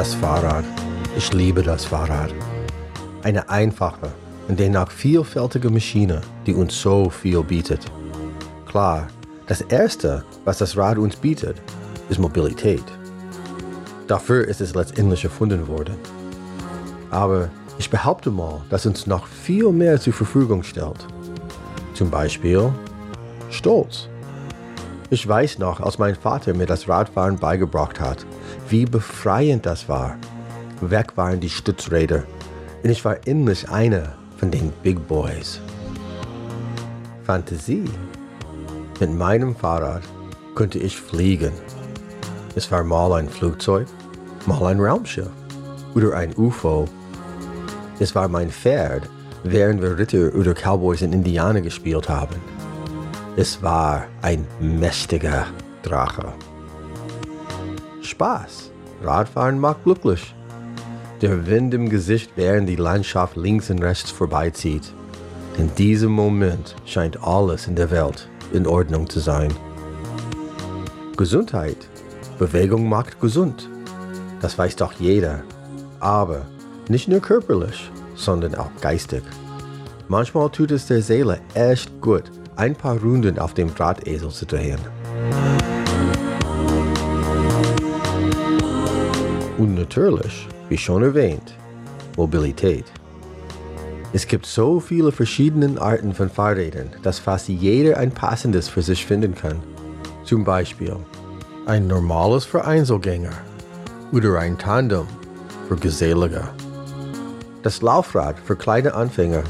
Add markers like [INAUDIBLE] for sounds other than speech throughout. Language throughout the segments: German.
Das Fahrrad. Ich liebe das Fahrrad. Eine einfache und dennoch vielfältige Maschine, die uns so viel bietet. Klar, das Erste, was das Rad uns bietet, ist Mobilität. Dafür ist es letztendlich erfunden worden. Aber ich behaupte mal, dass uns noch viel mehr zur Verfügung stellt. Zum Beispiel Stolz. Ich weiß noch, als mein Vater mir das Radfahren beigebracht hat, wie befreiend das war. Weg waren die Stützräder und ich war endlich einer von den Big Boys. Fantasie. Mit meinem Fahrrad konnte ich fliegen. Es war mal ein Flugzeug, mal ein Raumschiff oder ein UFO. Es war mein Pferd, während wir Ritter oder Cowboys in Indianer gespielt haben. Es war ein mächtiger Drache. Spaß. Radfahren macht glücklich. Der Wind im Gesicht, während die Landschaft links und rechts vorbeizieht. In diesem Moment scheint alles in der Welt in Ordnung zu sein. Gesundheit. Bewegung macht gesund. Das weiß doch jeder. Aber nicht nur körperlich, sondern auch geistig. Manchmal tut es der Seele echt gut, ein paar Runden auf dem Drahtesel zu drehen. Und natürlich, wie schon erwähnt, Mobilität. Es gibt so viele verschiedene Arten von Fahrrädern, dass fast jeder ein passendes für sich finden kann. Zum Beispiel ein normales für Einzelgänger oder ein Tandem für Gesellige. Das Laufrad für kleine Anfänger.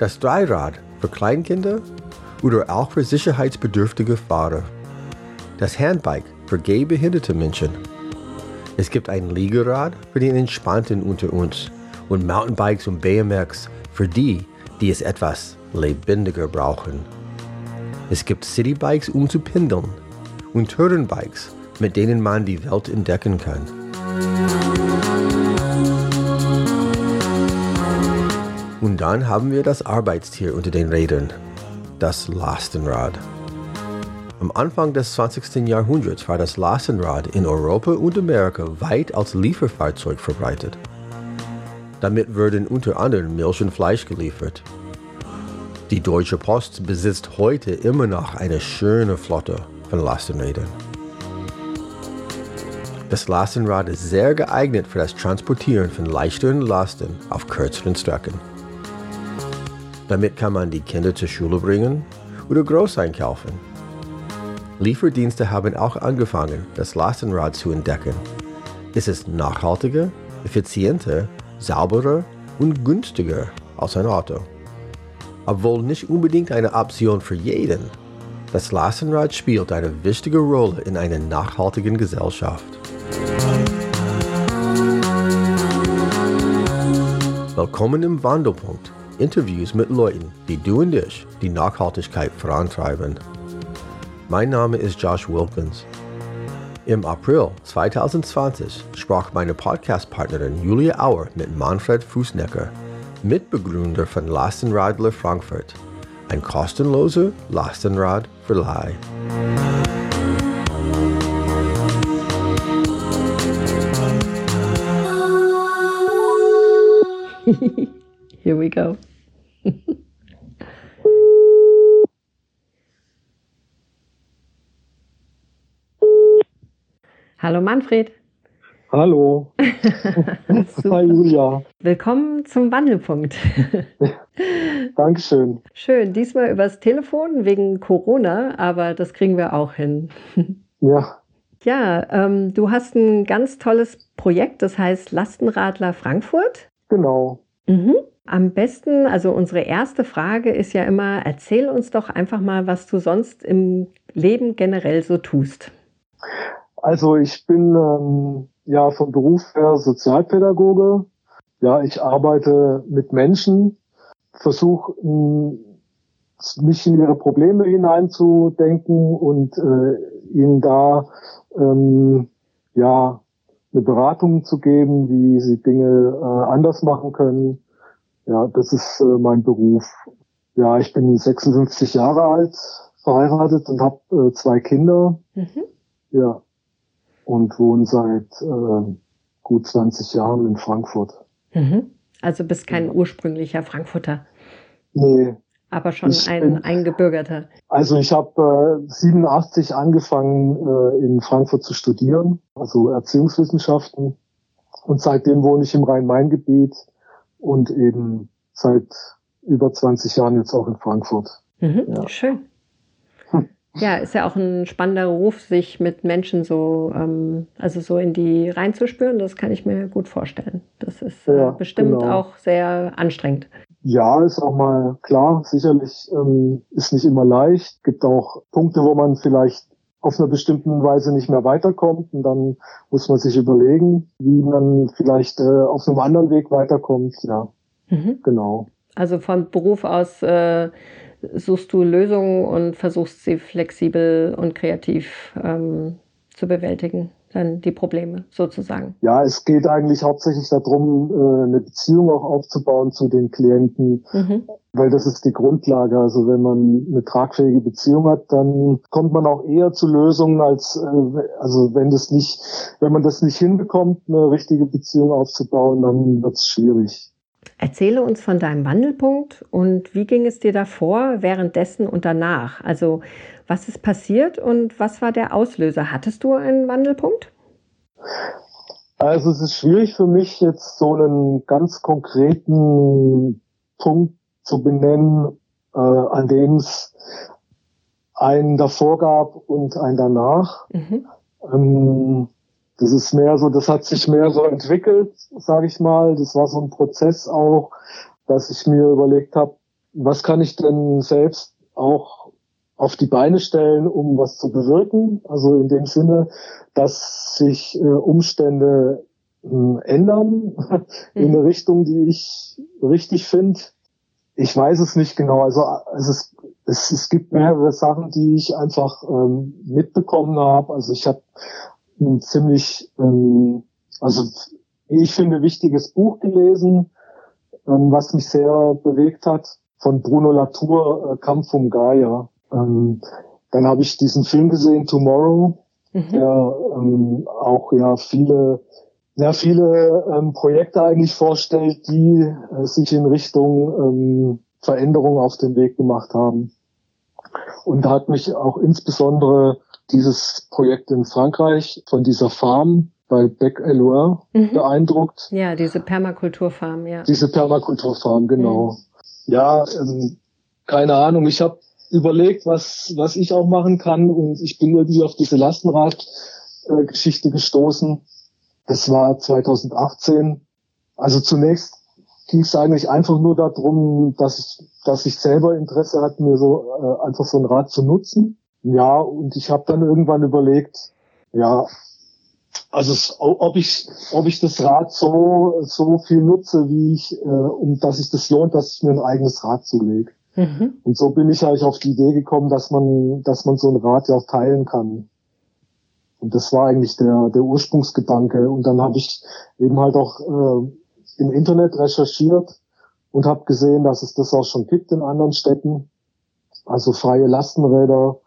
Das Dreirad für Kleinkinder oder auch für sicherheitsbedürftige Fahrer. Das Handbike für gehbehinderte Menschen. Es gibt ein Liegerad für den Entspannten unter uns und Mountainbikes und BMX für die, die es etwas lebendiger brauchen. Es gibt Citybikes, um zu pendeln und Tourenbikes, mit denen man die Welt entdecken kann. Und dann haben wir das Arbeitstier unter den Rädern, das Lastenrad. Am Anfang des 20. Jahrhunderts war das Lastenrad in Europa und Amerika weit als Lieferfahrzeug verbreitet. Damit wurden unter anderem Milch und Fleisch geliefert. Die Deutsche Post besitzt heute immer noch eine schöne Flotte von Lastenrädern. Das Lastenrad ist sehr geeignet für das Transportieren von leichteren Lasten auf kürzeren Strecken. Damit kann man die Kinder zur Schule bringen oder groß einkaufen. Lieferdienste haben auch angefangen, das Lastenrad zu entdecken. Es ist nachhaltiger, effizienter, sauberer und günstiger als ein Auto. Obwohl nicht unbedingt eine Option für jeden, das Lastenrad spielt eine wichtige Rolle in einer nachhaltigen Gesellschaft. Willkommen im Wandelpunkt. Interviews mit Leuten wie du und ich, die Nachhaltigkeit vorantreiben. Mein Name ist Josh Wilkins. Im April 2020 sprach meine Podcast-Partnerin Julia Auer mit Manfred Fußnecker, Mitbegründer von Lastenradler Frankfurt, ein kostenloser Lastenradverleih. [LAUGHS] Here we go. [LAUGHS] Hallo Manfred. Hallo. [LAUGHS] [LAUGHS] Hi Julia. Willkommen zum Wandelpunkt. [LAUGHS] Dankeschön. Schön, diesmal übers Telefon wegen Corona, aber das kriegen wir auch hin. ja. Ja, ähm, du hast ein ganz tolles Projekt, das heißt Lastenradler Frankfurt. Genau. Mhm. Am besten, also unsere erste Frage ist ja immer, erzähl uns doch einfach mal, was du sonst im Leben generell so tust. Also ich bin ähm, ja vom Beruf her Sozialpädagoge. Ja, ich arbeite mit Menschen, versuche mich in ihre Probleme hineinzudenken und äh, ihnen da ähm, ja eine Beratung zu geben, wie sie Dinge äh, anders machen können. Ja, das ist äh, mein Beruf. Ja, ich bin 56 Jahre alt, verheiratet und habe äh, zwei Kinder. Mhm. Ja. Und wohne seit äh, gut 20 Jahren in Frankfurt. Mhm. Also bist kein ursprünglicher Frankfurter. Nee. Aber schon ein bin, eingebürgerter. Also ich habe äh, 87 angefangen äh, in Frankfurt zu studieren, also Erziehungswissenschaften. Und seitdem wohne ich im Rhein-Main-Gebiet und eben seit über 20 Jahren jetzt auch in Frankfurt. Mhm, ja. Schön. Ja, ist ja auch ein spannender Ruf, sich mit Menschen so, ähm, also so in die reinzuspüren. Das kann ich mir gut vorstellen. Das ist äh, ja, bestimmt genau. auch sehr anstrengend. Ja, ist auch mal klar. Sicherlich ähm, ist nicht immer leicht. Gibt auch Punkte, wo man vielleicht auf einer bestimmten Weise nicht mehr weiterkommt und dann muss man sich überlegen, wie man vielleicht äh, auf einem anderen Weg weiterkommt. Ja, mhm. genau. Also von Beruf aus äh, suchst du Lösungen und versuchst sie flexibel und kreativ ähm, zu bewältigen, dann die Probleme sozusagen. Ja, es geht eigentlich hauptsächlich darum, äh, eine Beziehung auch aufzubauen zu den Klienten, mhm. weil das ist die Grundlage. Also wenn man eine tragfähige Beziehung hat, dann kommt man auch eher zu Lösungen als äh, also wenn das nicht, wenn man das nicht hinbekommt, eine richtige Beziehung aufzubauen, dann wird es schwierig. Erzähle uns von deinem Wandelpunkt und wie ging es dir davor, währenddessen und danach? Also was ist passiert und was war der Auslöser? Hattest du einen Wandelpunkt? Also es ist schwierig für mich jetzt so einen ganz konkreten Punkt zu benennen, äh, an dem es einen davor gab und einen danach. Mhm. Ähm, das ist mehr so, das hat sich mehr so entwickelt, sage ich mal. Das war so ein Prozess auch, dass ich mir überlegt habe, was kann ich denn selbst auch auf die Beine stellen, um was zu bewirken. Also in dem Sinne, dass sich äh, Umstände äh, ändern [LAUGHS] in eine Richtung, die ich richtig finde. Ich weiß es nicht genau. Also es, ist, es, es gibt mehrere Sachen, die ich einfach ähm, mitbekommen habe. Also ich habe ein ziemlich, ähm, also ich finde, wichtiges Buch gelesen, ähm, was mich sehr bewegt hat, von Bruno Latour, äh, Kampf um Gaia. Ähm, dann habe ich diesen Film gesehen, Tomorrow, mhm. der ähm, auch ja viele ja, viele ähm, Projekte eigentlich vorstellt, die äh, sich in Richtung ähm, Veränderung auf den Weg gemacht haben. Und da hat mich auch insbesondere dieses Projekt in Frankreich von dieser Farm bei Bec Eloin mhm. beeindruckt. Ja, diese Permakulturfarm, ja. Diese Permakulturfarm, genau. Mhm. Ja, ähm, keine Ahnung. Ich habe überlegt, was, was ich auch machen kann und ich bin irgendwie auf diese Lastenrad-Geschichte gestoßen. Das war 2018. Also zunächst ging es eigentlich einfach nur darum, dass ich, dass ich selber Interesse hatte, mir so äh, einfach so ein Rad zu nutzen. Ja, und ich habe dann irgendwann überlegt, ja, also ob ich, ob ich das Rad so, so viel nutze, wie ich, äh, um dass sich das lohnt, dass ich mir ein eigenes Rad zulege. Mhm. Und so bin ich eigentlich auf die Idee gekommen, dass man, dass man so ein Rad ja auch teilen kann. Und das war eigentlich der, der Ursprungsgedanke. Und dann habe ich eben halt auch äh, im Internet recherchiert und habe gesehen, dass es das auch schon gibt in anderen Städten. Also freie Lastenräder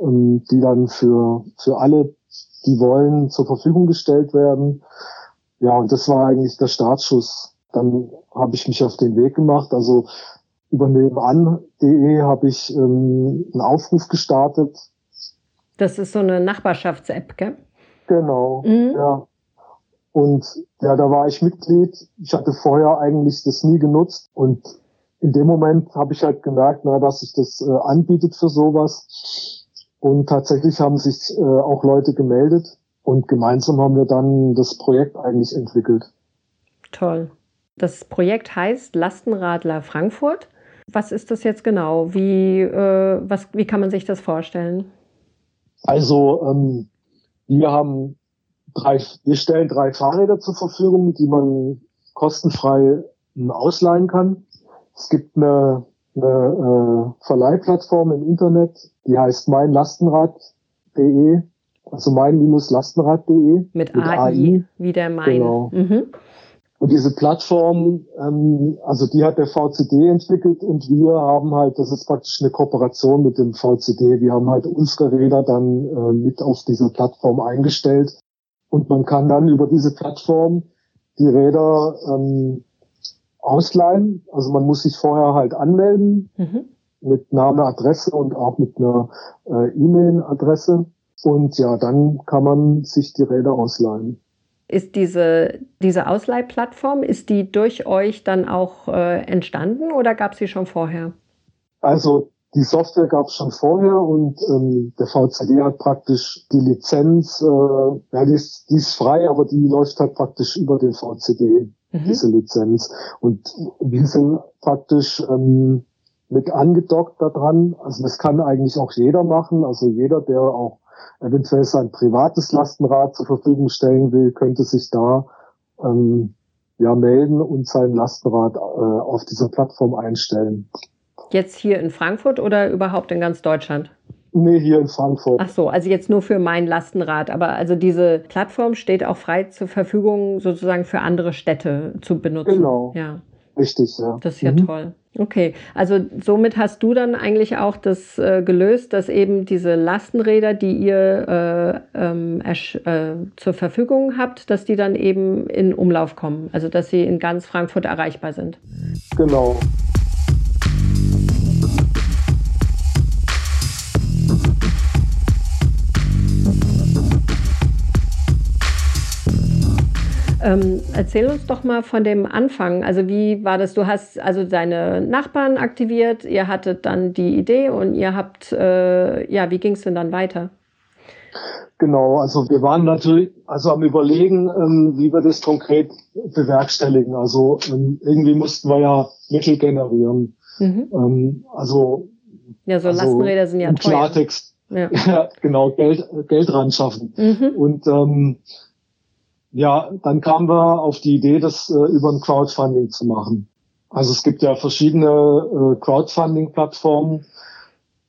ähm, die dann für, für alle, die wollen, zur Verfügung gestellt werden. Ja, und das war eigentlich der Startschuss. Dann habe ich mich auf den Weg gemacht. Also über nebenan.de habe ich ähm, einen Aufruf gestartet. Das ist so eine Nachbarschafts-App, gell? Genau, mhm. ja. Und ja, da war ich Mitglied. Ich hatte vorher eigentlich das nie genutzt. Und in dem Moment habe ich halt gemerkt, na, dass sich das äh, anbietet für sowas. Und tatsächlich haben sich äh, auch Leute gemeldet und gemeinsam haben wir dann das Projekt eigentlich entwickelt. Toll. Das Projekt heißt Lastenradler Frankfurt. Was ist das jetzt genau? Wie, äh, was, wie kann man sich das vorstellen? Also ähm, wir haben drei, wir stellen drei Fahrräder zur Verfügung, die man kostenfrei ähm, ausleihen kann. Es gibt eine eine äh, Verleihplattform im Internet, die heißt meinlastenrad.de, also mein-lastenrad.de. Mit, mit AI, AI, wie der Mein. Genau. Mhm. Und diese Plattform, ähm, also die hat der VCD entwickelt und wir haben halt, das ist praktisch eine Kooperation mit dem VCD. Wir haben halt unsere Räder dann äh, mit auf diese Plattform eingestellt Und man kann dann über diese Plattform die Räder ähm, ausleihen. Also man muss sich vorher halt anmelden mhm. mit Name, Adresse und auch mit einer äh, E-Mail-Adresse. Und ja, dann kann man sich die Räder ausleihen. Ist diese, diese Ausleihplattform, ist die durch euch dann auch äh, entstanden oder gab es sie schon vorher? Also die Software gab es schon vorher und ähm, der VCD hat praktisch die Lizenz, äh, ja, die ist, die ist frei, aber die läuft halt praktisch über den VCD, mhm. diese Lizenz. Und wir sind praktisch ähm, mit angedockt daran. Also das kann eigentlich auch jeder machen. Also jeder, der auch eventuell sein privates Lastenrad zur Verfügung stellen will, könnte sich da ähm, ja melden und sein Lastenrad äh, auf dieser Plattform einstellen. Jetzt hier in Frankfurt oder überhaupt in ganz Deutschland? Nee, hier in Frankfurt. Ach so, also jetzt nur für mein Lastenrad. Aber also diese Plattform steht auch frei zur Verfügung, sozusagen für andere Städte zu benutzen. Genau. Ja. Richtig, ja. Das ist ja mhm. toll. Okay, also somit hast du dann eigentlich auch das äh, gelöst, dass eben diese Lastenräder, die ihr äh, ähm, äh, zur Verfügung habt, dass die dann eben in Umlauf kommen, also dass sie in ganz Frankfurt erreichbar sind. Genau. Ähm, erzähl uns doch mal von dem Anfang. Also wie war das? Du hast also deine Nachbarn aktiviert, ihr hattet dann die Idee und ihr habt, äh, ja, wie ging es denn dann weiter? Genau, also wir waren natürlich also am überlegen, ähm, wie wir das konkret bewerkstelligen. Also ähm, irgendwie mussten wir ja Mittel generieren. Mhm. Ähm, also ja, so also Lastenräder sind ja teuer. Klartext, ja. [LAUGHS] ja. genau Geld Geld ran schaffen. Mhm. Und ähm, ja, dann kamen wir auf die Idee, das äh, über ein Crowdfunding zu machen. Also es gibt ja verschiedene äh, Crowdfunding-Plattformen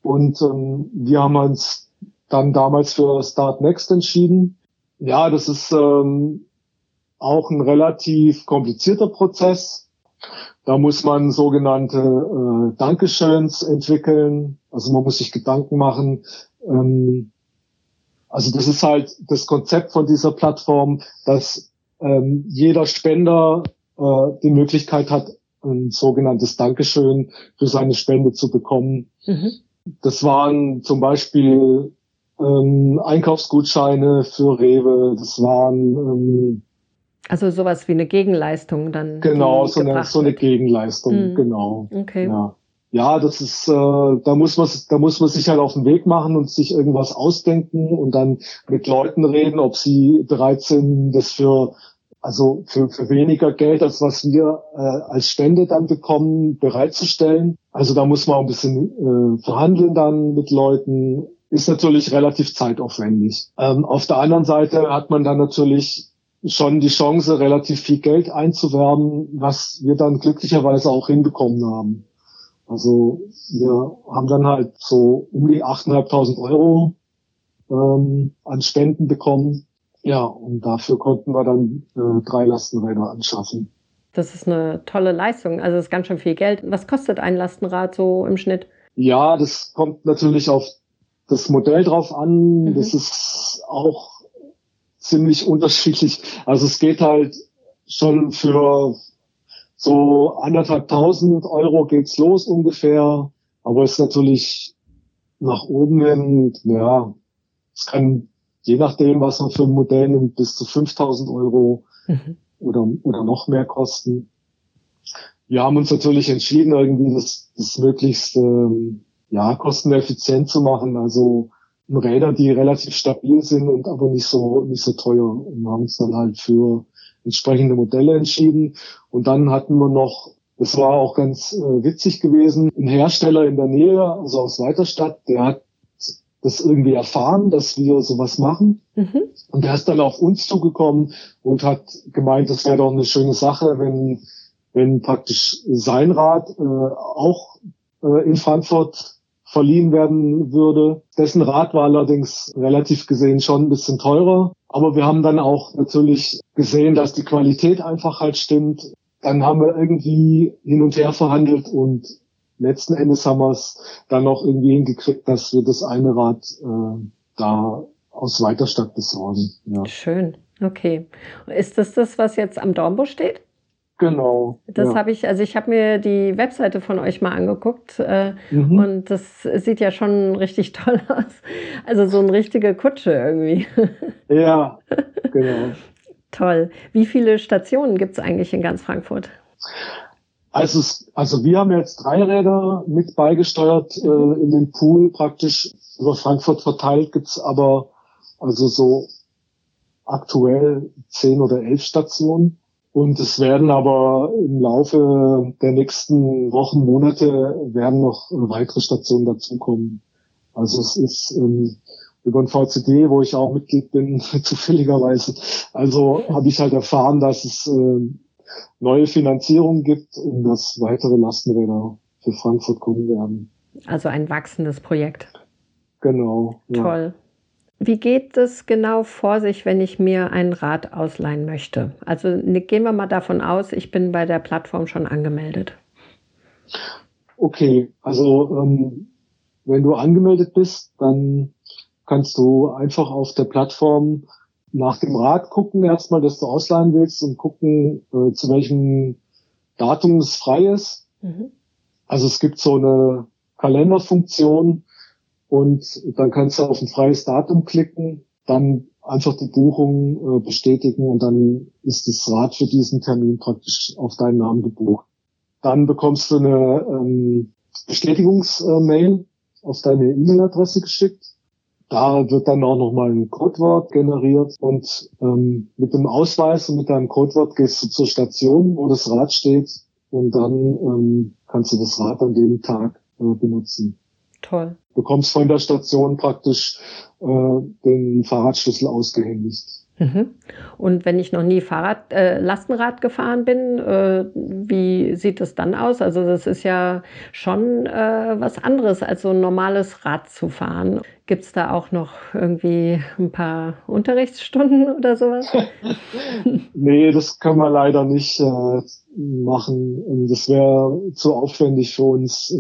und ähm, wir haben uns dann damals für Start Next entschieden. Ja, das ist ähm, auch ein relativ komplizierter Prozess. Da muss man sogenannte äh, Dankeschöns entwickeln. Also man muss sich Gedanken machen, ähm, also das ist halt das Konzept von dieser Plattform, dass ähm, jeder Spender äh, die Möglichkeit hat, ein sogenanntes Dankeschön für seine Spende zu bekommen. Mhm. Das waren zum Beispiel ähm, Einkaufsgutscheine für Rewe, das waren ähm, also sowas wie eine Gegenleistung dann. Genau, so eine, so eine Gegenleistung, mhm. genau. Okay. Ja ja, das ist, äh, da muss man, da muss man sich halt auf den Weg machen und sich irgendwas ausdenken und dann mit Leuten reden, ob sie bereit sind, das für also für, für weniger Geld, als was wir äh, als Spende dann bekommen, bereitzustellen. Also da muss man ein bisschen äh, verhandeln dann mit Leuten. Ist natürlich relativ zeitaufwendig. Ähm, auf der anderen Seite hat man dann natürlich schon die Chance, relativ viel Geld einzuwerben, was wir dann glücklicherweise auch hinbekommen haben. Also wir haben dann halt so um die 8.500 Euro ähm, an Spenden bekommen. Ja, und dafür konnten wir dann äh, drei Lastenräder anschaffen. Das ist eine tolle Leistung. Also das ist ganz schön viel Geld. Was kostet ein Lastenrad so im Schnitt? Ja, das kommt natürlich auf das Modell drauf an. Mhm. Das ist auch ziemlich unterschiedlich. Also es geht halt schon für so anderthalbtausend Euro geht's los ungefähr, aber es ist natürlich nach oben hin, ja, es kann je nachdem, was man für ein Modell nimmt, bis zu 5000 Euro mhm. oder, oder noch mehr kosten. Wir haben uns natürlich entschieden, irgendwie das, das möglichst ähm, ja, kosteneffizient zu machen. Also Räder, die relativ stabil sind und aber nicht so nicht so teuer. Und haben uns dann halt für entsprechende Modelle entschieden. Und dann hatten wir noch, das war auch ganz äh, witzig gewesen, ein Hersteller in der Nähe, also aus Weiterstadt, der hat das irgendwie erfahren, dass wir sowas machen. Mhm. Und der ist dann auf uns zugekommen und hat gemeint, das wäre doch eine schöne Sache, wenn, wenn praktisch sein Rad äh, auch äh, in Frankfurt verliehen werden würde. Dessen Rad war allerdings relativ gesehen schon ein bisschen teurer. Aber wir haben dann auch natürlich gesehen, dass die Qualität einfach halt stimmt. Dann haben wir irgendwie hin und her verhandelt und letzten Endes haben wir es dann noch irgendwie hingekriegt, dass wir das eine Rad äh, da aus Weiterstadt besorgen. Ja. Schön, okay. Ist das das, was jetzt am Dornbusch steht? Genau. Das ja. habe ich, also ich habe mir die Webseite von euch mal angeguckt äh, mhm. und das sieht ja schon richtig [LAUGHS] toll aus. Also so eine richtige Kutsche irgendwie. Ja, genau. [LAUGHS] Toll. Wie viele Stationen gibt es eigentlich in ganz Frankfurt? Also, also wir haben jetzt drei Räder mit beigesteuert äh, mhm. in den Pool praktisch über Frankfurt verteilt, gibt's aber also so aktuell zehn oder elf Stationen. Und es werden aber im Laufe der nächsten Wochen, Monate werden noch weitere Stationen dazukommen. Also es ist ähm, über ein VCD, wo ich auch Mitglied bin, [LAUGHS] zufälligerweise. Also habe ich halt erfahren, dass es äh, neue Finanzierung gibt und dass weitere Lastenräder für Frankfurt kommen werden. Also ein wachsendes Projekt. Genau. Ja. Wie geht es genau vor sich, wenn ich mir ein Rad ausleihen möchte? Also ne, gehen wir mal davon aus, ich bin bei der Plattform schon angemeldet. Okay, also ähm, wenn du angemeldet bist, dann kannst du einfach auf der Plattform nach dem Rad gucken, erstmal, dass du ausleihen willst und gucken, äh, zu welchem Datum es frei ist. Mhm. Also es gibt so eine Kalenderfunktion, und dann kannst du auf ein freies Datum klicken, dann einfach die Buchung äh, bestätigen und dann ist das Rad für diesen Termin praktisch auf deinen Namen gebucht. Dann bekommst du eine ähm, Bestätigungsmail auf deine E-Mail-Adresse geschickt. Da wird dann auch nochmal ein Codewort generiert und ähm, mit dem Ausweis und mit deinem Codewort gehst du zur Station, wo das Rad steht und dann ähm, kannst du das Rad an dem Tag äh, benutzen. Toll bekommst von der Station praktisch äh, den Fahrradschlüssel ausgehändigt. Mhm. Und wenn ich noch nie Fahrrad, äh, Lastenrad gefahren bin, äh, wie sieht es dann aus? Also das ist ja schon äh, was anderes, als so ein normales Rad zu fahren. Gibt es da auch noch irgendwie ein paar Unterrichtsstunden [LAUGHS] oder sowas? [LAUGHS] nee, das können wir leider nicht äh, machen. Das wäre zu aufwendig für uns.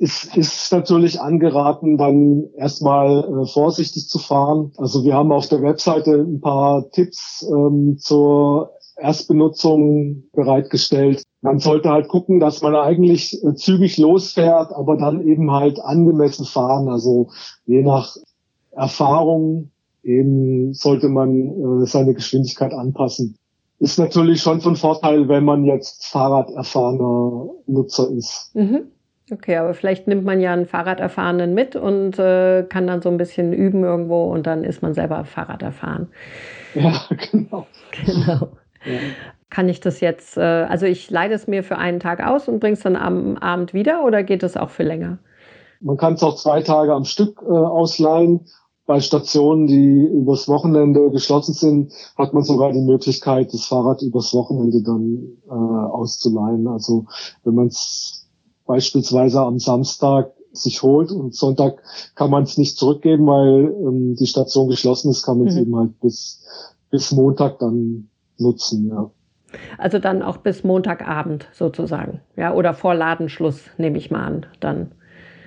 Ist, ist natürlich angeraten, dann erstmal äh, vorsichtig zu fahren. Also wir haben auf der Webseite ein paar Tipps ähm, zur Erstbenutzung bereitgestellt. Man sollte halt gucken, dass man eigentlich äh, zügig losfährt, aber dann eben halt angemessen fahren. Also je nach Erfahrung eben sollte man äh, seine Geschwindigkeit anpassen. Ist natürlich schon von Vorteil, wenn man jetzt Fahrraderfahrener Nutzer ist. Mhm. Okay, aber vielleicht nimmt man ja einen Fahrraderfahrenen mit und äh, kann dann so ein bisschen üben irgendwo und dann ist man selber Fahrrad erfahren. Ja, [LAUGHS] genau. Genau. Ja. Kann ich das jetzt, äh, also ich leide es mir für einen Tag aus und bringe es dann am Abend wieder oder geht es auch für länger? Man kann es auch zwei Tage am Stück äh, ausleihen. Bei Stationen, die übers Wochenende geschlossen sind, hat man sogar die Möglichkeit, das Fahrrad übers Wochenende dann äh, auszuleihen. Also wenn man es beispielsweise am Samstag sich holt und Sonntag kann man es nicht zurückgeben, weil ähm, die Station geschlossen ist, kann man es mhm. eben halt bis, bis Montag dann nutzen, ja. Also dann auch bis Montagabend sozusagen, ja, oder vor Ladenschluss nehme ich mal an, dann.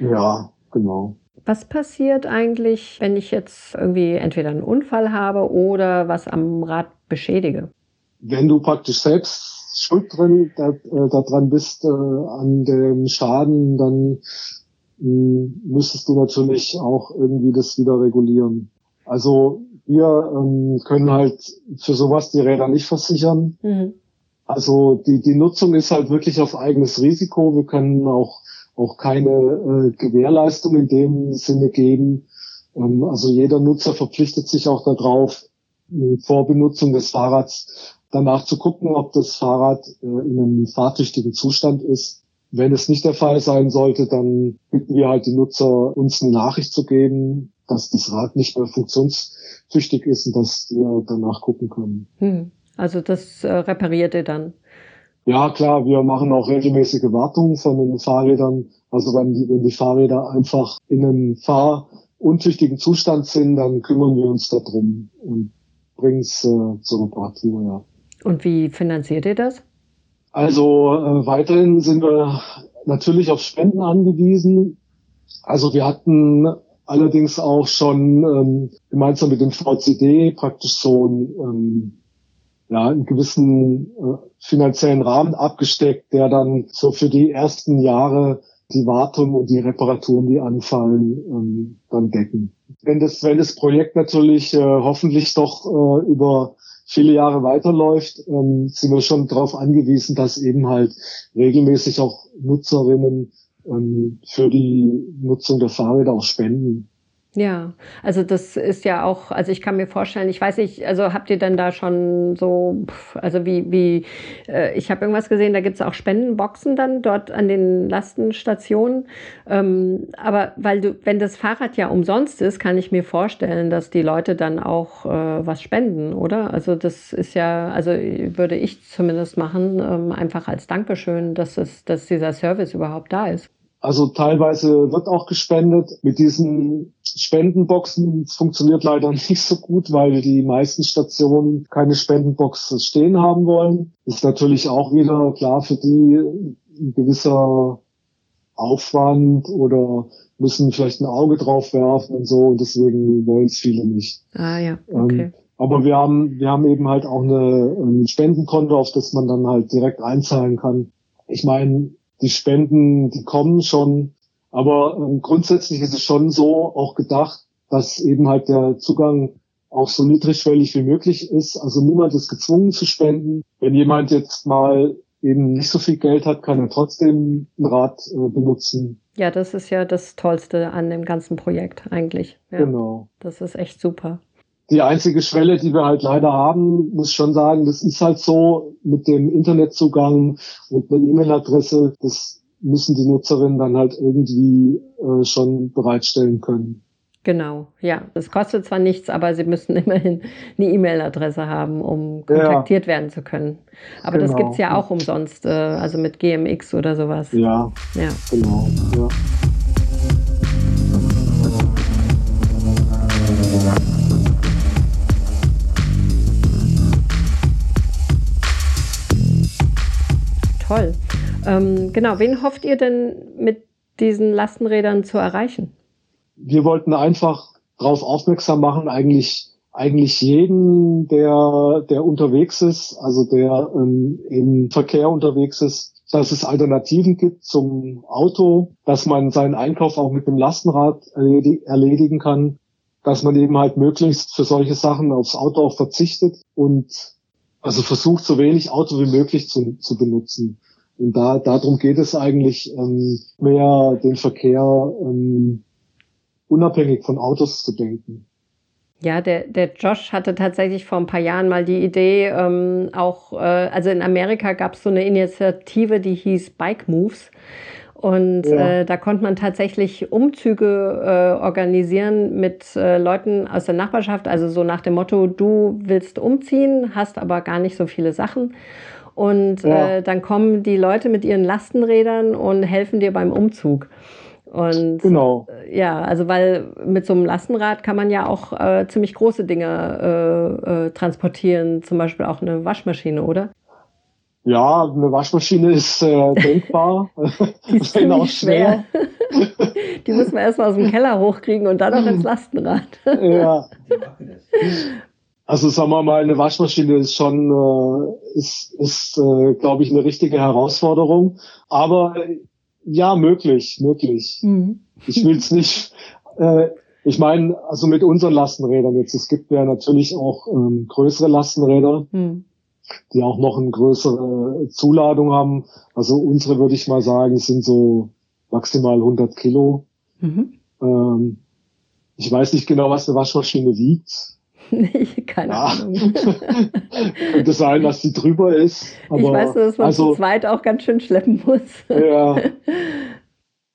Ja, genau. Was passiert eigentlich, wenn ich jetzt irgendwie entweder einen Unfall habe oder was am Rad beschädige? Wenn du praktisch selbst schuld drin, da, äh, daran bist, äh, an dem Schaden, dann mh, hm, müsstest du natürlich auch irgendwie das wieder regulieren. Also wir ähm, können halt für sowas die Räder nicht versichern. Mhm. Also die, die Nutzung ist halt wirklich auf eigenes Risiko. Wir können auch, auch keine äh, Gewährleistung in dem Sinne geben. Ähm, also jeder Nutzer verpflichtet sich auch darauf, vor Benutzung des Fahrrads danach zu gucken, ob das Fahrrad äh, in einem fahrtüchtigen Zustand ist. Wenn es nicht der Fall sein sollte, dann bitten wir halt die Nutzer, uns eine Nachricht zu geben, dass das Rad nicht mehr funktionstüchtig ist und dass wir danach gucken können. Hm. Also das äh, repariert ihr dann? Ja, klar, wir machen auch regelmäßige Wartungen von den Fahrrädern. Also wenn die, wenn die Fahrräder einfach in einem fahruntüchtigen Zustand sind, dann kümmern wir uns darum und bringen es äh, zur Reparatur, ja. Und wie finanziert ihr das? Also äh, weiterhin sind wir natürlich auf Spenden angewiesen. Also wir hatten allerdings auch schon ähm, gemeinsam mit dem VCD praktisch so ein, ähm, ja, einen gewissen äh, finanziellen Rahmen abgesteckt, der dann so für die ersten Jahre die Wartung und die Reparaturen, die anfallen, ähm, dann decken. Wenn das, wenn das Projekt natürlich äh, hoffentlich doch äh, über viele Jahre weiterläuft, ähm, sind wir schon darauf angewiesen, dass eben halt regelmäßig auch Nutzerinnen ähm, für die Nutzung der Fahrräder auch spenden. Ja, also das ist ja auch, also ich kann mir vorstellen, ich weiß nicht, also habt ihr denn da schon so, also wie, wie, äh, ich habe irgendwas gesehen, da gibt es auch Spendenboxen dann dort an den Lastenstationen. Ähm, aber weil du, wenn das Fahrrad ja umsonst ist, kann ich mir vorstellen, dass die Leute dann auch äh, was spenden, oder? Also das ist ja, also würde ich zumindest machen, ähm, einfach als Dankeschön, dass es, dass dieser Service überhaupt da ist. Also teilweise wird auch gespendet. Mit diesen Spendenboxen funktioniert leider [LAUGHS] nicht so gut, weil die meisten Stationen keine Spendenbox stehen haben wollen. Ist natürlich auch wieder klar für die ein gewisser Aufwand oder müssen vielleicht ein Auge drauf werfen und so und deswegen wollen es viele nicht. Ah ja, okay. Ähm, aber wir haben, wir haben eben halt auch eine, ein Spendenkonto, auf das man dann halt direkt einzahlen kann. Ich meine, die Spenden, die kommen schon. Aber ähm, grundsätzlich ist es schon so auch gedacht, dass eben halt der Zugang auch so niedrigschwellig wie möglich ist. Also niemand ist gezwungen zu spenden. Wenn jemand jetzt mal eben nicht so viel Geld hat, kann er trotzdem ein Rad äh, benutzen. Ja, das ist ja das Tollste an dem ganzen Projekt eigentlich. Ja, genau. Das ist echt super die einzige Schwelle, die wir halt leider haben, muss schon sagen, das ist halt so mit dem Internetzugang und einer E-Mail-Adresse, das müssen die Nutzerinnen dann halt irgendwie äh, schon bereitstellen können. Genau, ja. Das kostet zwar nichts, aber sie müssen [LAUGHS] immerhin eine E-Mail-Adresse haben, um kontaktiert ja. werden zu können. Aber genau. das gibt's ja auch umsonst, äh, also mit GMX oder sowas. Ja, ja. genau. Ja. Toll. Ähm, genau, wen hofft ihr denn mit diesen Lastenrädern zu erreichen? Wir wollten einfach darauf aufmerksam machen, eigentlich eigentlich jeden, der, der unterwegs ist, also der ähm, im Verkehr unterwegs ist, dass es Alternativen gibt zum Auto, dass man seinen Einkauf auch mit dem Lastenrad erledigen kann, dass man eben halt möglichst für solche Sachen aufs Auto auch verzichtet und also versucht so wenig Auto wie möglich zu, zu benutzen. Und da darum geht es eigentlich ähm, mehr den Verkehr ähm, unabhängig von Autos zu denken. Ja, der, der Josh hatte tatsächlich vor ein paar Jahren mal die Idee, ähm, auch, äh, also in Amerika gab es so eine Initiative, die hieß Bike Moves. Und ja. äh, da konnte man tatsächlich Umzüge äh, organisieren mit äh, Leuten aus der Nachbarschaft, also so nach dem Motto, du willst umziehen, hast aber gar nicht so viele Sachen. Und ja. äh, dann kommen die Leute mit ihren Lastenrädern und helfen dir beim Umzug. Und genau. Äh, ja, also weil mit so einem Lastenrad kann man ja auch äh, ziemlich große Dinge transportieren, zum Beispiel auch eine Waschmaschine, oder? Ja, eine Waschmaschine ist äh, [LAUGHS] denkbar. [LAUGHS] [LAUGHS] Die ist auch schwer. Die muss man erstmal aus dem Keller hochkriegen und dann noch ins Lastenrad. ja. Also sagen wir mal, eine Waschmaschine ist schon, äh, ist, ist äh, glaube ich, eine richtige Herausforderung. Aber äh, ja, möglich, möglich. Mhm. Ich will es nicht. Äh, ich meine, also mit unseren Lastenrädern jetzt, es gibt ja natürlich auch ähm, größere Lastenräder. Mhm die auch noch eine größere Zuladung haben. Also unsere würde ich mal sagen, sind so maximal 100 Kilo. Mhm. Ähm, ich weiß nicht genau, was eine Waschmaschine wiegt. Nee, [LAUGHS] keine ja. Ahnung. [LAUGHS] Könnte sein, dass die drüber ist. Aber ich weiß nur, dass man also, zu zweit auch ganz schön schleppen muss. ja. [LAUGHS]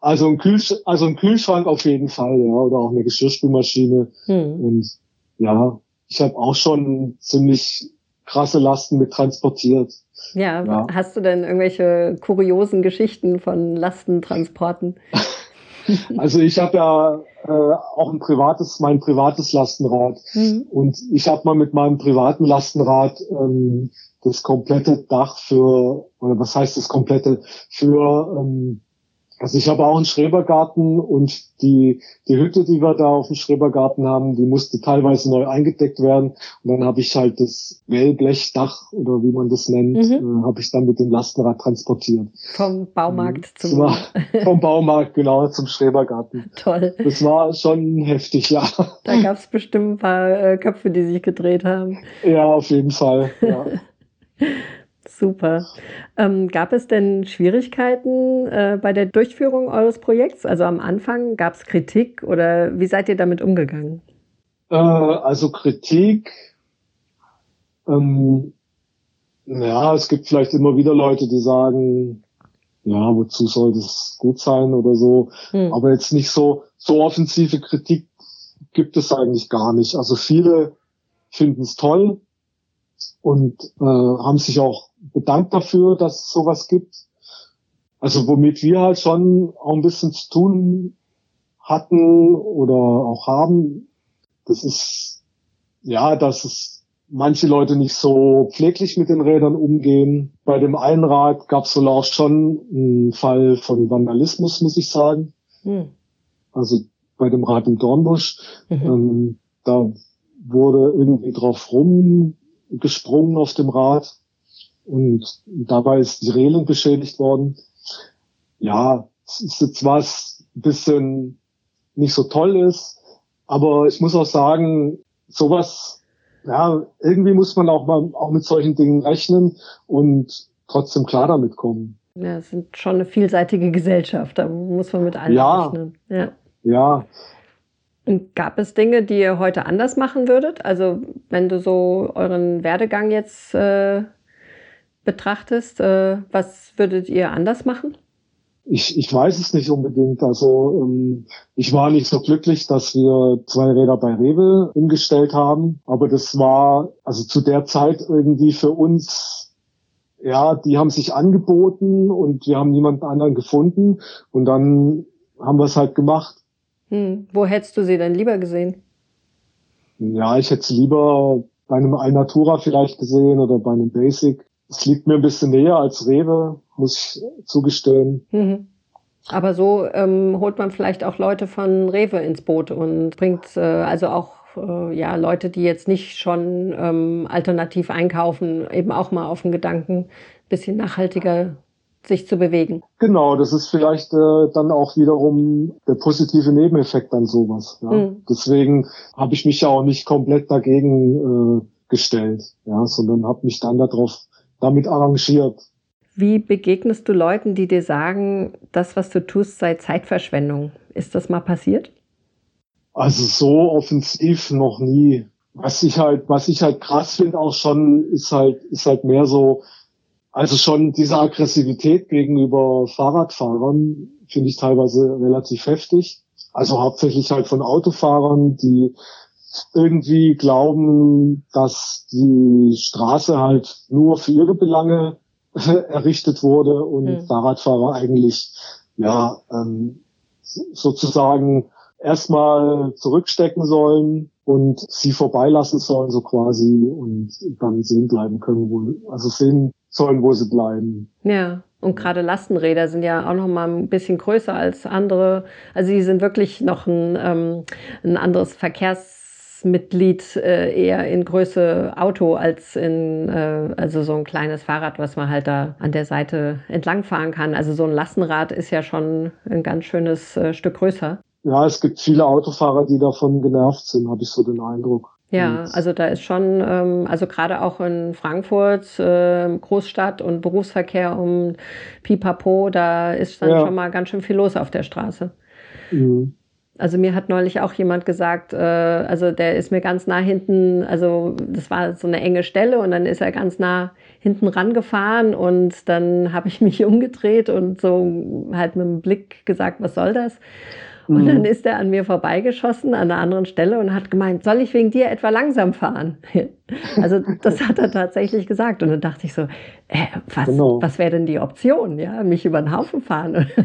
Also ein, Kühlsch also ein Kühlschrank auf jeden Fall, ja, oder auch eine Geschirrspülmaschine. Hm. Und ja, ich habe auch schon ziemlich krasse Lasten mit transportiert. Ja, ja, hast du denn irgendwelche kuriosen Geschichten von Lastentransporten? [LAUGHS] also ich habe ja äh, auch ein privates, mein privates Lastenrad mhm. und ich habe mal mit meinem privaten Lastenrad ähm, das komplette Dach für, oder was heißt das komplette, für ähm, Also ich habe auch einen Schrebergarten und die, die Hütte, die wir da auf dem Schrebergarten haben, die musste teilweise neu eingedeckt werden. Und dann habe ich halt das Wellblechdach oder wie man das nennt, mhm. äh, habe ich dann mit dem Lastenrad transportiert. Vom Baumarkt mhm. zum war, [LAUGHS] Vom Baumarkt, genau, zum Schrebergarten. Toll. Das war schon heftig, ja. Da gab es bestimmt ein paar äh, Köpfe, die sich gedreht haben. Ja, auf jeden Fall. Ja. [LAUGHS] Super. Ähm, gab es denn Schwierigkeiten äh, bei der Durchführung eures Projekts? Also am Anfang gab es Kritik oder wie seid ihr damit umgegangen? Äh, also Kritik, ähm, ja, es gibt vielleicht immer wieder Leute, die sagen, ja, wozu soll das gut sein oder so. Hm. Aber jetzt nicht so, so offensive Kritik gibt es eigentlich gar nicht. Also viele finden es toll und äh, haben sich auch bedankt dafür, dass es sowas gibt. Also womit wir halt schon auch ein bisschen zu tun hatten oder auch haben, das ist ja, dass es manche Leute nicht so pfleglich mit den Rädern umgehen. Bei dem einen Rad gab es wohl auch schon einen Fall von Vandalismus, muss ich sagen. Hm. Also bei dem Rad im Dornbusch, mhm. ähm, da wurde irgendwie drauf rumgesprungen auf dem Rad und dabei ist die Reling beschädigt worden. Ja, es ist jetzt was ein bisschen nicht so toll ist, aber ich muss auch sagen, sowas, ja, irgendwie muss man auch mal auch mit solchen Dingen rechnen und trotzdem klar damit kommen. Ja, es sind schon eine vielseitige Gesellschaft, da muss man mit allem ja, rechnen. Ja. Ja. Und gab es Dinge, die ihr heute anders machen würdet? Also wenn du so euren Werdegang jetzt äh, betrachtest, äh, was würdet ihr anders machen? Ich, ich weiß es nicht unbedingt. Also ähm, ich war nicht so glücklich, dass wir zwei Räder bei Rewe hingestellt haben. Aber das war also zu der Zeit irgendwie für uns, ja, die haben sich angeboten und wir haben niemanden anderen gefunden. Und dann haben wir es halt gemacht. Hm. Wo hättest du sie denn lieber gesehen? Ja, ich hätte sie lieber bei einem Alnatura vielleicht gesehen oder bei einem Basic. Es liegt mir ein bisschen näher als Rewe, muss ich zugestehen. Mhm. Aber so ähm, holt man vielleicht auch Leute von Rewe ins Boot und bringt äh, also auch äh, ja, Leute, die jetzt nicht schon ähm, alternativ einkaufen, eben auch mal auf den Gedanken, bisschen nachhaltiger sich zu bewegen. Genau, das ist vielleicht äh, dann auch wiederum der positive Nebeneffekt an sowas. Ja. Mhm. Deswegen habe ich mich ja auch nicht komplett dagegen äh, gestellt, ja, sondern habe mich dann darauf damit arrangiert. Wie begegnest du Leuten, die dir sagen, das, was du tust, sei Zeitverschwendung? Ist das mal passiert? Also so offensiv noch nie. Was ich halt, was ich halt krass finde auch schon, ist halt, ist halt mehr so, also schon diese Aggressivität gegenüber Fahrradfahrern finde ich teilweise relativ heftig. Also hauptsächlich halt von Autofahrern, die irgendwie glauben, dass die Straße halt nur für ihre Belange [LAUGHS] errichtet wurde und mhm. Fahrradfahrer eigentlich ja ähm, sozusagen erstmal zurückstecken sollen und sie vorbeilassen sollen, so quasi, und dann sehen bleiben können, wo, also sehen sollen, wo sie bleiben. Ja. Und gerade Lastenräder sind ja auch noch mal ein bisschen größer als andere. Also die sind wirklich noch ein, ähm, ein anderes Verkehrs Mitglied äh, eher in Größe Auto als in äh, also so ein kleines Fahrrad, was man halt da an der Seite entlangfahren kann. Also so ein Lastenrad ist ja schon ein ganz schönes äh, Stück größer. Ja, es gibt viele Autofahrer, die davon genervt sind, habe ich so den Eindruck. Ja, also da ist schon, ähm, also gerade auch in Frankfurt, äh, Großstadt und Berufsverkehr um Pipapo, da ist dann ja. schon mal ganz schön viel los auf der Straße. Mhm. Also mir hat neulich auch jemand gesagt, äh, also der ist mir ganz nah hinten, also das war so eine enge Stelle und dann ist er ganz nah hinten rangefahren und dann habe ich [LAUGHS] mich umgedreht und so halt mit dem Blick gesagt, was soll das? Und dann mhm. ist er an mir vorbeigeschossen an einer anderen Stelle und hat gemeint, soll ich wegen dir etwa langsam fahren? [LAUGHS] Also das hat er tatsächlich gesagt. Und dann dachte ich so, äh, was, genau. was wäre denn die Option? Ja, mich über den Haufen fahren? [LAUGHS]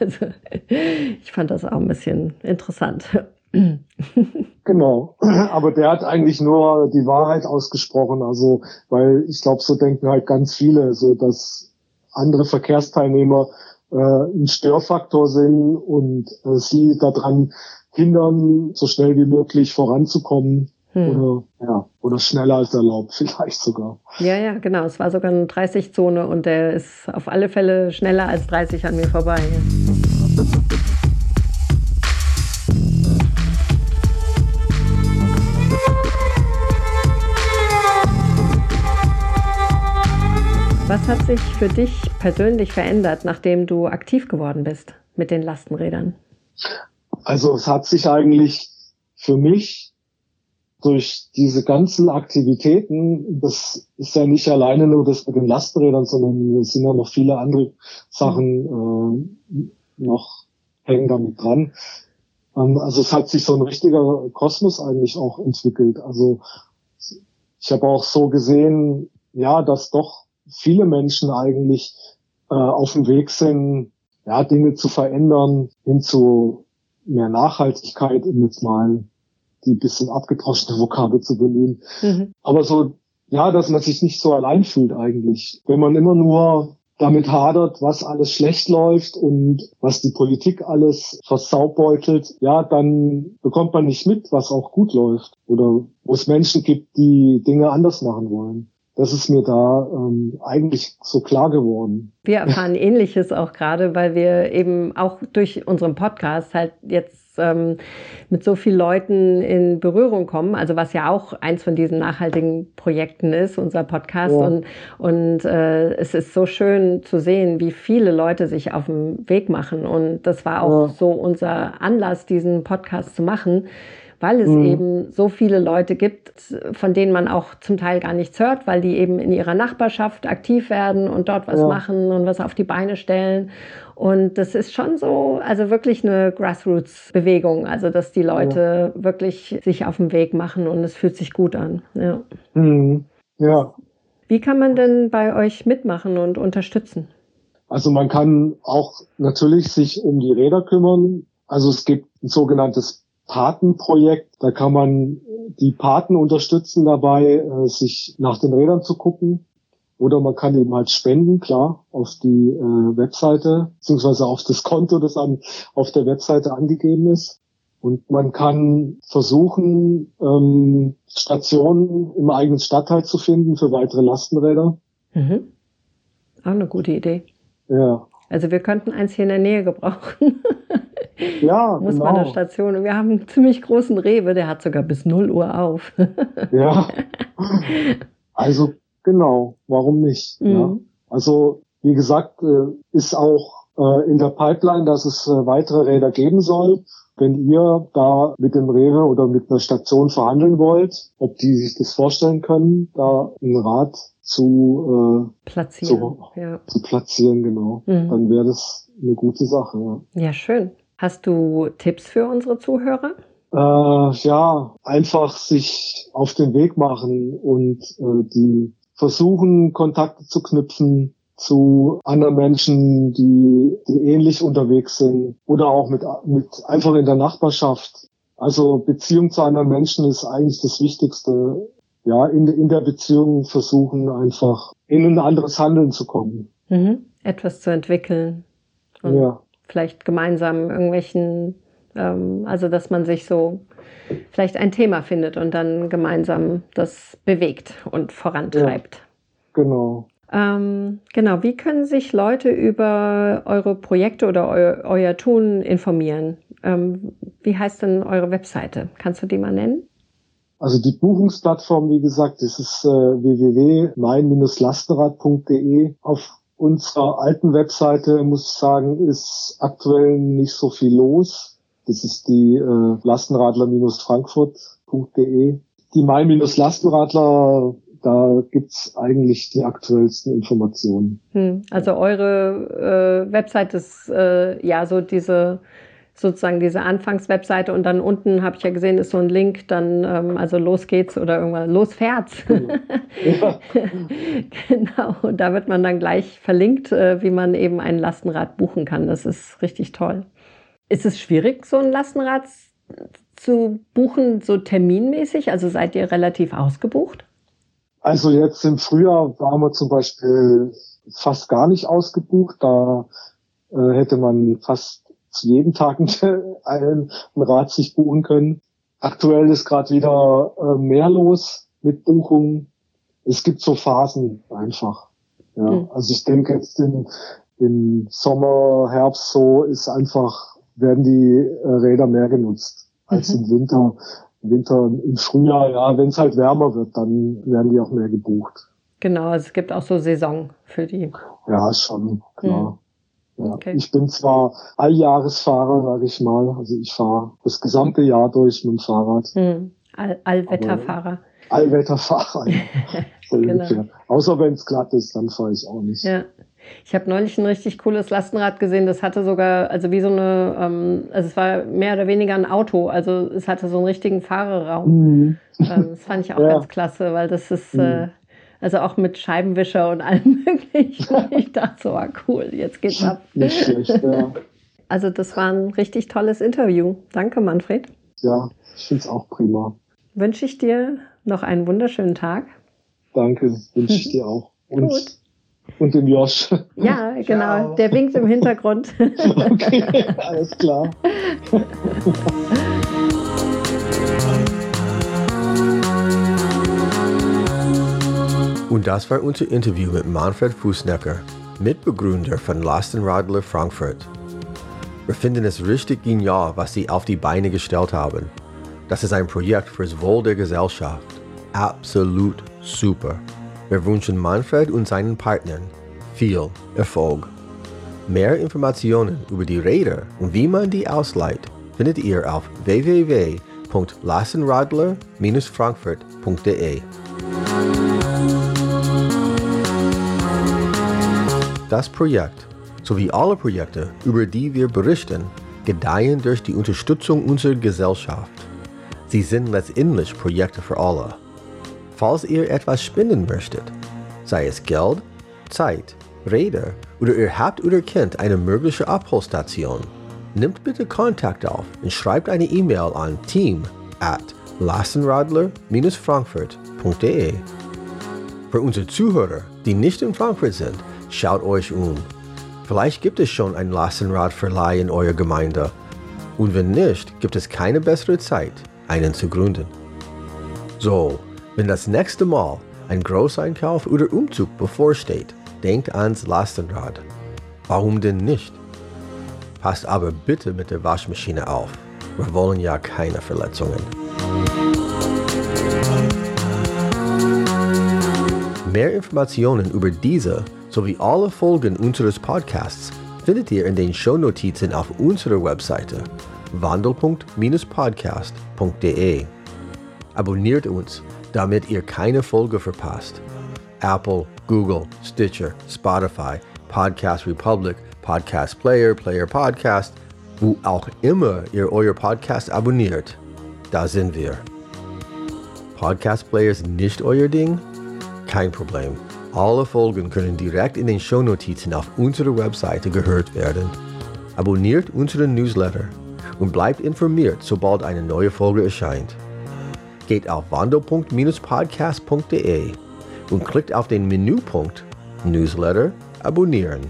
Also, ich fand das auch ein bisschen interessant. [LAUGHS] Genau, aber der hat eigentlich nur die Wahrheit ausgesprochen, also weil ich glaube, so denken halt ganz viele, so dass andere Verkehrsteilnehmer äh, ein Störfaktor sind und äh, sie daran hindern, so schnell wie möglich voranzukommen. Hm. Oder, ja, oder schneller als erlaubt, [LAUGHS] vielleicht sogar. Ja, ja, genau. Es war sogar eine 30-Zone und der ist auf alle Fälle schneller als 30 an mir vorbei. Was hat sich für dich persönlich verändert, nachdem du aktiv geworden bist mit den Lastenrädern? Also es hat sich eigentlich für mich durch diese ganzen Aktivitäten, das ist ja nicht alleine nur das mit den Lastenrädern, sondern es sind ja noch viele andere Sachen äh, noch hängen damit dran. Ähm, also es hat sich so ein richtiger Kosmos eigentlich auch entwickelt. Also ich habe auch so gesehen, ja, dass doch viele Menschen eigentlich äh, auf dem Weg sind, ja, Dinge zu verändern, hin zu mehr Nachhaltigkeit, um jetzt mal die bisschen abgedroschene Vokabel zu bemühen. Mhm. Aber so, ja, dass man sich nicht so allein fühlt eigentlich. Wenn man immer nur damit hadert, was alles schlecht läuft und was die Politik alles versaubbeutelt, ja, dann bekommt man nicht mit, was auch gut läuft oder wo es Menschen gibt, die Dinge anders machen wollen das ist mir da ähm, eigentlich so klar geworden. Wir erfahren [LAUGHS] Ähnliches auch gerade, weil wir eben auch durch unseren Podcast halt jetzt ähm, mit so vielen Leuten in Berührung kommen. Also was ja auch eins von diesen nachhaltigen Projekten ist, unser Podcast. Ja. Und, und äh, es ist so schön zu sehen, wie viele Leute sich auf den Weg machen. Und das war auch ja. so unser Anlass, diesen Podcast zu machen weil es mhm. eben so viele Leute gibt, von denen man auch zum Teil gar nichts hört, weil die eben in ihrer Nachbarschaft aktiv werden und dort was ja. machen und was auf die Beine stellen. Und das ist schon so, also wirklich eine Grassroots-Bewegung, also dass die Leute ja. wirklich sich auf den Weg machen und es fühlt sich gut an. Ja. Mhm. ja. Wie kann man denn bei euch mitmachen und unterstützen? Also man kann auch natürlich sich um die Räder kümmern. Also es gibt ein sogenanntes Patenprojekt. Da kann man die Paten unterstützen dabei, äh, sich nach den Rädern zu gucken. Oder man kann eben halt spenden, klar, auf die äh, Webseite, beziehungsweise auf das Konto, das an, auf der Webseite angegeben ist. Und man kann versuchen, ähm, Stationen im eigenen Stadtteil zu finden für weitere Lastenräder. Mhm. Auch eine gute Idee. Ja. Also wir könnten eins hier in der Nähe gebrauchen. [LAUGHS] Ja, muss genau. man eine Station. Und wir haben einen ziemlich großen Rewe, der hat sogar bis 0 Uhr auf. [LAUGHS] ja. Also genau, warum nicht? Mhm. Ja? Also wie gesagt, äh, ist auch äh, in der Pipeline, dass es äh, weitere Räder geben soll. Wenn ihr da mit dem Rewe oder mit einer Station verhandeln wollt, ob die sich das vorstellen können, da ein Rad zu äh, platzieren, zu, ja. zu platzieren, genau, mhm. dann wäre das eine gute Sache. Ja. ja, schön. Hast du Tipps für unsere Zuhörer? Äh, ja, einfach sich auf den Weg machen und äh, die versuchen, Kontakte zu knüpfen zu anderen Menschen, die, die ähnlich unterwegs sind oder auch mit, mit einfach in der Nachbarschaft. Also Beziehung zu anderen Menschen ist eigentlich das Wichtigste. Ja, in, in der Beziehung versuchen einfach in ein anderes Handeln zu kommen. Mhm. Etwas zu entwickeln. Und ja vielleicht gemeinsam irgendwelchen, ähm, also dass man sich so vielleicht ein Thema findet und dann gemeinsam das bewegt und vorantreibt. Ja, genau. Ähm, genau, wie können sich Leute über eure Projekte oder eu euer Tun informieren? Ähm, wie heißt denn eure Webseite? Kannst du die mal nennen? Also die Buchungsplattform, wie gesagt, das ist äh, www.mein-lastenrad.de. Auf unserer alten Webseite, muss ich sagen, ist aktuell nicht so viel los. Das ist die äh, Lastenradler-frankfurt.de. Die Mai-Lastenradler, da gibt's eigentlich die aktuellsten Informationen. Hm, also eure äh, Website ist äh, ja so diese sozusagen diese Anfangswebseite und dann unten habe ich ja gesehen, ist so ein Link, dann ähm, also los geht's oder irgendwann los fährt's. [LAUGHS] Genau. Ja. genau, und da wird man dann gleich verlinkt, äh, wie man eben ein Lastenrad buchen kann. Das ist richtig toll. Ist es schwierig, so ein Lastenrad zu buchen, so terminmäßig? Also seid ihr relativ ausgebucht? Also jetzt im Frühjahr waren wir zum Beispiel fast gar nicht ausgebucht. Da äh, hätte man fast jeden Tag [LAUGHS] einen, ein Rad sich buchen können. Aktuell ist gerade wieder äh, mehr los mit Buchungen. Es gibt so Phasen einfach. Ja, mhm. also ich denke jetzt in, im Sommer, Herbst so ist einfach, werden die äh, Räder mehr genutzt als mhm. im Winter. Im Winter, im Frühjahr, ja, wenn es halt wärmer wird, dann werden die auch mehr gebucht. Genau, also es gibt auch so Saison für die. Ja, schon, klar. Mhm. Ja. Okay. Ich bin zwar Alljahresfahrer, sage ich mal. Also ich fahre das gesamte Jahr durch mit dem Fahrrad. Hm. All Allwetterfahrer. Allwetterfahrer, ja. [LAUGHS] genau. Außer wenn es glatt ist, dann fahre ich auch nicht. Ja. Ich habe neulich ein richtig cooles Lastenrad gesehen. Das hatte sogar, also wie so eine, ähm, also es war mehr oder weniger ein Auto. Also es hatte so einen richtigen Fahrerraum. Mhm. Ähm, das fand ich auch [LAUGHS] ja. ganz klasse, weil das ist, mhm. äh, also auch mit Scheibenwischer und allem [LAUGHS] möglichen. Ich dachte so, ah, cool, jetzt geht's ab. Nicht schlecht, ja. Also das war ein richtig tolles Interview. Danke, Manfred. Ja, ich finde es auch prima. Wünsche ich dir noch einen wunderschönen Tag. Danke, wünsche ich dir auch. Und, Gut. und dem Josh. Ja, genau. Ciao. Der winkt im Hintergrund. [LAUGHS] okay, alles klar. [LAUGHS] Und das war unser Interview mit Manfred Fußnecker, Mitbegründer von Lastenradler Frankfurt. Wir finden es richtig genial, was sie auf die Beine gestellt haben. Das ist ein Projekt fürs Wohl der Gesellschaft. Absolut super. Wir wünschen Manfred und seinen Partnern viel Erfolg. Mehr Informationen über die Räder und wie man die ausleiht findet ihr auf www.lastenradler-frankfurt.de. Das Projekt sowie alle Projekte, über die wir berichten, gedeihen durch die Unterstützung unserer Gesellschaft. Sie sind letztendlich Projekte für alle. Falls ihr etwas spenden möchtet, sei es Geld, Zeit, Räder oder ihr habt oder kennt eine mögliche Abholstation, nimmt bitte Kontakt auf und schreibt eine E-Mail an team at lassenradler-frankfurt.de. Für unsere Zuhörer, die nicht in Frankfurt sind, Schaut euch um. Vielleicht gibt es schon ein Lastenradverleih in eurer Gemeinde. Und wenn nicht, gibt es keine bessere Zeit, einen zu gründen. So, wenn das nächste Mal ein Großeinkauf oder Umzug bevorsteht, denkt ans Lastenrad. Warum denn nicht? Passt aber bitte mit der Waschmaschine auf. Wir wollen ja keine Verletzungen. Mehr Informationen über diese sowie alle Folgen unseres Podcasts findet ihr in den Shownotizen auf unserer Webseite wandelpunkt-podcast.de. Abonniert uns, damit ihr keine Folge verpasst. Apple, Google, Stitcher, Spotify, Podcast Republic, Podcast Player, Player Podcast, wo auch immer ihr euer Podcast abonniert, da sind wir. Podcast Player ist nicht euer Ding? Kein Problem. Alle Folgen können direkt in den Shownotizen auf unserer Webseite gehört werden. Abonniert unseren Newsletter und bleibt informiert, sobald eine neue Folge erscheint. Geht auf wandelpunkt-podcast.de und klickt auf den Menüpunkt Newsletter abonnieren.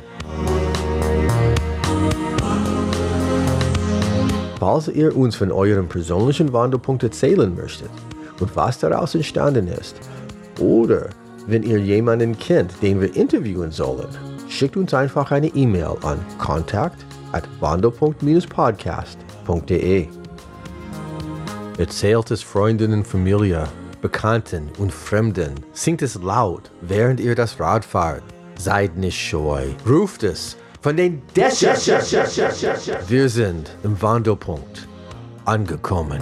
Falls ihr uns von eurem persönlichen Wandelpunkt erzählen möchtet und was daraus entstanden ist, oder wenn ihr jemanden kennt, den wir interviewen sollen, schickt uns einfach eine E-Mail an kontakt at wandelpunkt-podcast.de. Erzählt es Freunden und Familie, Bekannten und Fremden. Singt es laut, während ihr das Rad fahrt. Seid nicht scheu. Ruft es von den Dächern. Wir sind im Wandelpunkt angekommen.